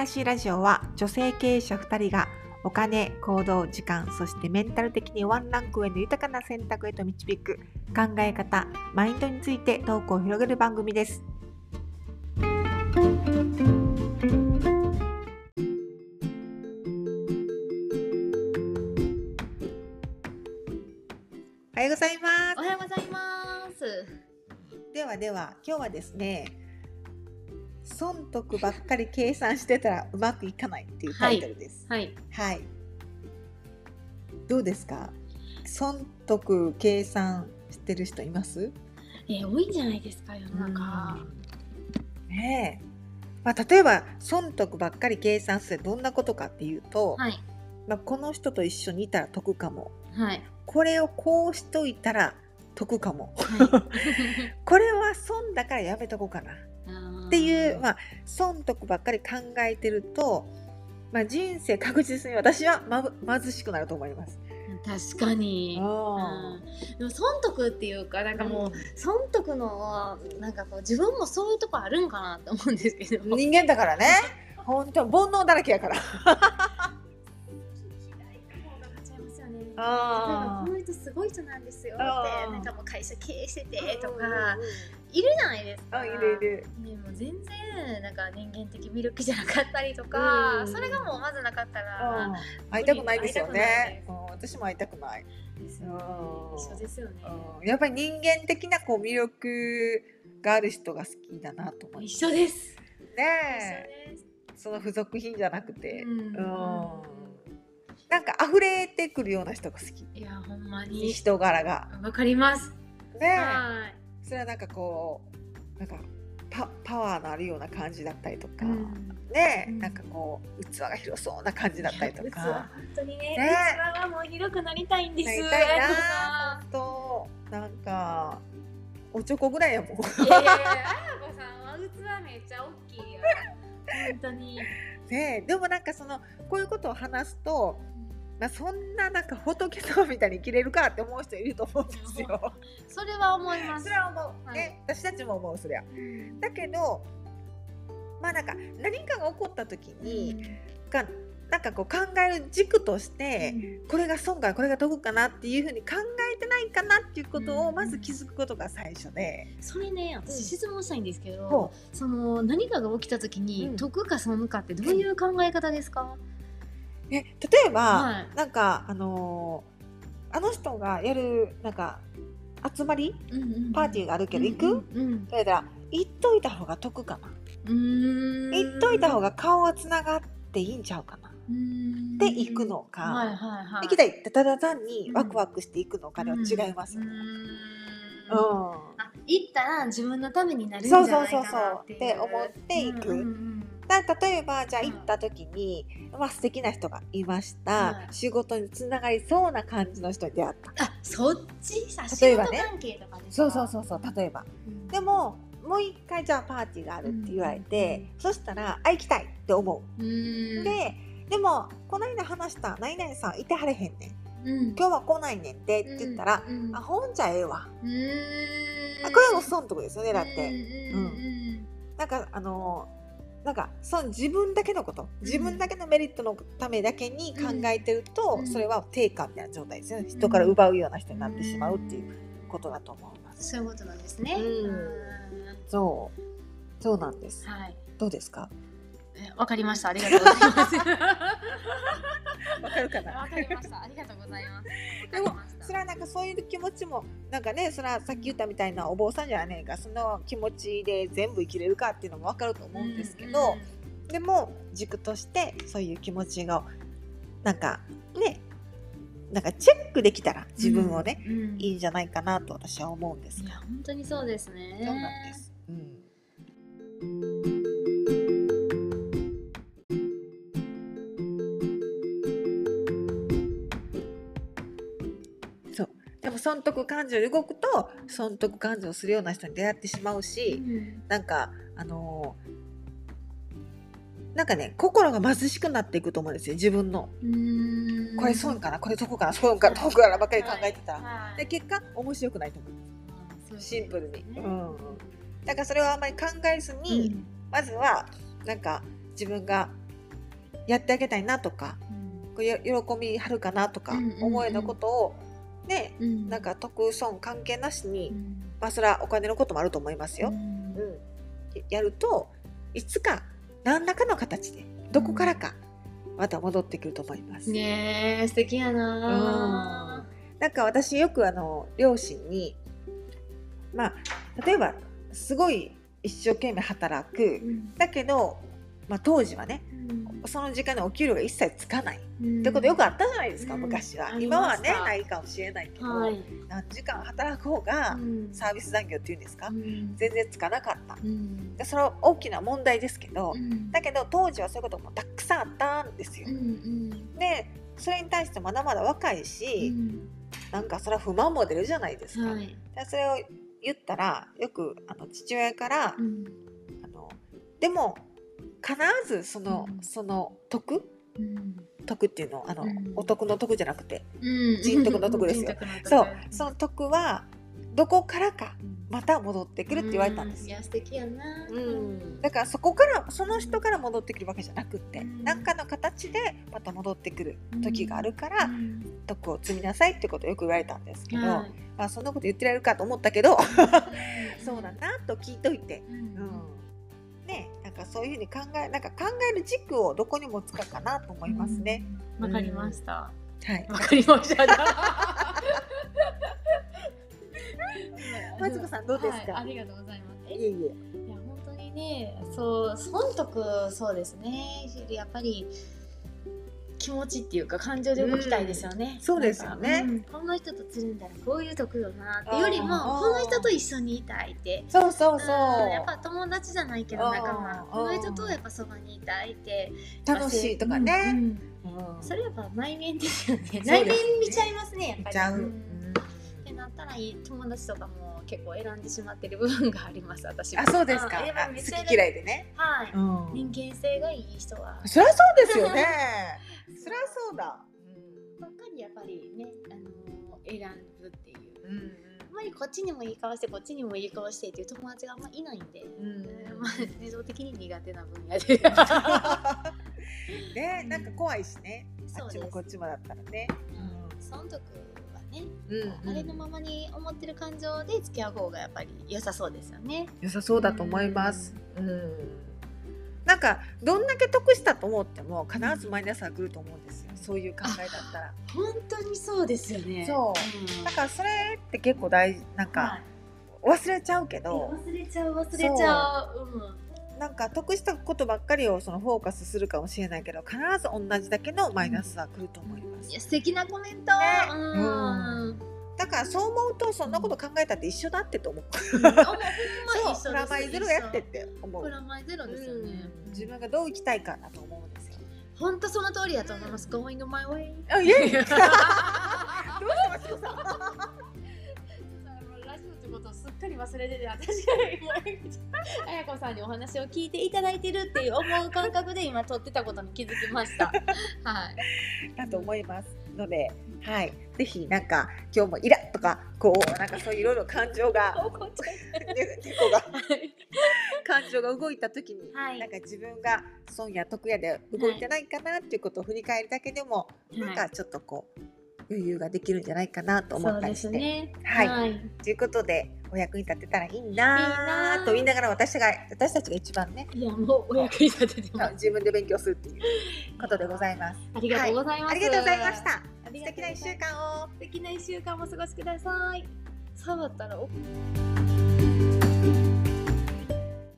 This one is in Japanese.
らしいラジオは女性経営者2人がお金、行動、時間、そしてメンタル的にワンランク上の豊かな選択へと導く考え方、マインドについてトークを広げる番組です。おはようございますお。はようございます。ではでは今日はですね損得ばっかり計算してたらうまくいかないっていうタイトルです。はい。はい。どうですか？損得計算してる人います？えー、多いんじゃないですか、世の中。ねえ。まあ、例えば損得ばっかり計算するどんなことかっていうと、はい。まあ、この人と一緒にいたら得かもはい。これをこうしといたら得かもは これは損だからやめとこうかなっっていう、まあ、損得ばっかり考えてると、まあ、人生確実に私は、ま、貧しくなると思います。確かに。あうんでも損得っていうかなんかもう、損得のなんかこう自分もそういうとこあるんかなって思うんですけど人間だからね本当煩悩だらけやから。あこの人すごい人なんですよってなんかもう会社経営しててとかいるじゃないですか。あいるいる。ね、もう全然なんか人間的魅力じゃなかったりとか、うん。それがもうまずなかったら、会いたくないですよね。私も会いたくない。ですよね。うん。一緒ですよね、うん。やっぱり人間的なこう魅力がある人が好きだなと思います。一緒です。ねえ。一緒です。その付属品じゃなくて、うんなんか溢れてくるような人が好き。いやほんまに。人柄が。わかります。ねそれはなんかこうなんかパパワーのあるような感じだったりとか、うん。ねえ、うん。なんかこう器が広そうな感じだったりとか。本当にねね器はもう広くなりたいんです。なりたいな。あとなんかおちょこぐらいやもん。いやいやあやこさんは器めっちゃ大きいよ本当に。ねえでもなんかそのこういうことを話すと。まあ、そんななんか仏様みたいに生きれるかって思う人いると思うんですよ。それは思います。それは思う、はい。ね私たちも思うそれは。うん。だけどまあなんか何かが起こった時に、がなんかこう考える軸として、これが損かこれが得かなっていうふうに考えてないかなっていうことうん。をまず気づくことが最初で、それねうん。私質問したいんですけど、ほその何かが起きた時に、うん。得か損かってどういう考え方ですか、え例えば、はい。なんかあのーあの人がやるなんか集まりパーティーがあるけど行く、うんうんそれだ行っといた方が得かな、行っといた方が顔がつながっていいんちゃうかな、で行くのか。はいはいはい。行きたいってただ単にワクワクしていくのかでは違いますよね。うん。行ったら自分のためになるんじゃないかそうそうそうそう。なって思っていく。う例えばじゃあ行った時に、まあ素敵な人がいました、はい。仕事につながりそうな感じの人に出会った。あそっち？さ例えばね。仕事関係とかですか？そうそうそうそう例えば。うん。でももう一回じゃあパーティーがあるって言われて、そしたらあ行きたいって思う。う、ん。ででもこの間話した何々さんいてはれへんねん。うん。今日は来ないねんでって言ったら、うんうん。あほんじゃええわ、うーん。あこれはもう損得ですよねだって、うんうんなんかあのーなんかその自分だけのこと自分だけのメリットのためだけに考えてると、うん。それは定価みたいな状態ですよね。人から奪うような人になってしまうっていうことだと思います。そういうことなんですね。うん。うん。そう。そうなんです。はい。どうですか？えわかりました。ありがとうございます。わかるかな？わかりました。ありがとうございます。でもそれはなんかそういう気持ちもなんかねそれはさっき言ったみたいなお坊さんじゃねえかその気持ちで全部生きれるかっていうのも分かると思うんですけど、でも軸としてそういう気持ちがなんかねなんかチェックできたら自分をね、、うんうんいいんじゃないかなと私は思うんですが、本当にそうですね。そうなんです。うんでも損得感情で動くと損得感情をするような人に出会ってしまううし、ん。なんかあのーなんかね心が貧しくなっていくと思うんですよ自分の。うん。これ損かなこれ得かな損かな得かなばっかり考えてたら、はいで結果面白くないと思う。そうですシンプルに、ね。うんだからそれをあんまり考えずに、まずはなんか自分がやってあげたいなとかうん。喜びはるかなとかうんうんうん。思うようなことをねうん。なんか得損関係なしに、うん。まあそれはお金のこともあると思いますよ。うん。うん、やるといつか何らかの形でどこからかまた戻ってくると思います。ねえ素敵やななんか私よくあの両親にまあ例えばすごい一生懸命働く。うん。だけど、まあ、当時はねうんその時間にお給料が一切つかない、うん。ってことよくあったじゃないですか、うん。昔は。今はねないかもしれないけど、はい。何時間働く方がうん。サービス残業っていうんですか、うん。全然つかなかった。うん。でそれは大きな問題ですけど、うん。だけど当時はそういうこともたくさんあったんですよ。うんう。ん。でそれに対してまだまだ若いし、うん。なんかそれは不満も出るじゃないですか。はい。でそれを言ったらよくあの父親から、うん。あのでも必ずその,、うん。その得うん。得っていうのあの、うん。お得の得じゃなくて。うん。人徳の徳ですよ。そう。その得はどこからかまた戻ってくるって言われたんです。いや素敵やな。うん、だからそこからその人から戻ってくるわけじゃなくってうん。何、かの形でまた戻ってくる時があるから、うん。得を積みなさいってことをよく言われたんですけど、はい。まあそんなこと言ってられるかと思ったけど そうだなと聞いといて、うん。うん、ねかそういうふうに考えなんか考える軸をどこに持つかかなと思いますね。うんわかりましたはい。わかりました マツコさんどうですか？はいありがとうございますえいえいえ。いや本当にねそう損得そうですねやっぱり気持ちっていうか感情で動きたいですよね、うん。そうですよね。うん。この人とつるんだらこういう得よなってよりもこの人と一緒にいたいって。そうそうそう。うんやっぱ友達じゃないけど仲間。この人とやっぱそばにいたいって。楽しいとかね。うんうんうん。それやっぱ内面ですよね。すね。内面見ちゃいますねやっぱり。見ちゃう。んうん。ってなったらいい友達とかも結構選んでしまってる部分があります 私はあそうですか。好き嫌いでね。はい、うん。人間性がいい人はそりゃそうですよね。そりゃそうだ。ばっかりやっぱりね、あの選ぶっていううんうんあんまりこっちにもいい顔してこっちにもいい顔してっていう友達があんまいないんで、うん まあ、自動的に苦手な分野でねなんか怖いしね。あっちもこっちもだったらね。損得はね、うんあれのままに思ってる感情で付き合う方がやっぱり良さそうですよね。良さそうだと思います。うん。なんかどんだけ得したと思っても必ずマイナスが来ると思うんですよ。そういう考えだったら。本当にそうですよねそううんだからそれって結構大事なんはかい忘れちゃうけど、忘れちゃう忘れちゃう。うんなんか得したことばっかりをそのフォーカスするかもしれないけど必ず同じだけのマイナスは来ると思いますい。や素敵なコメント。ねうん。だからそう思うとそんなこと考えたって一緒だってと思う。うんほんま一緒 プラマイゼロやってって思うプ。ラマイゼロですよね。うん自分がどう生きたいかなと思うんですよ。本当その通りだと思います。Going my way。さんにお話を聞いていただいてるっていう思う感覚で今撮ってたことに気づきました。はい。だと思いますので、はい、ぜひなんか今日もイラッとかこうなんかそういういろいろ感情が 感情が動いた時に、はいなんか自分が損や得やで動いてないかなっていうことを振り返るだけでも、なんかちょっとこう余裕ができるんじゃないかなと思ったりして。すね。はいはい。ということでお役に立てたらいいいいなと言いながら私が私たちが一番ねいやもうお役に立ててます。自分で勉強するっていうことでございます。ありがとうございます。ありがとうございました。素敵な一週間を。素敵な一週間もお過ごしください。触ったらお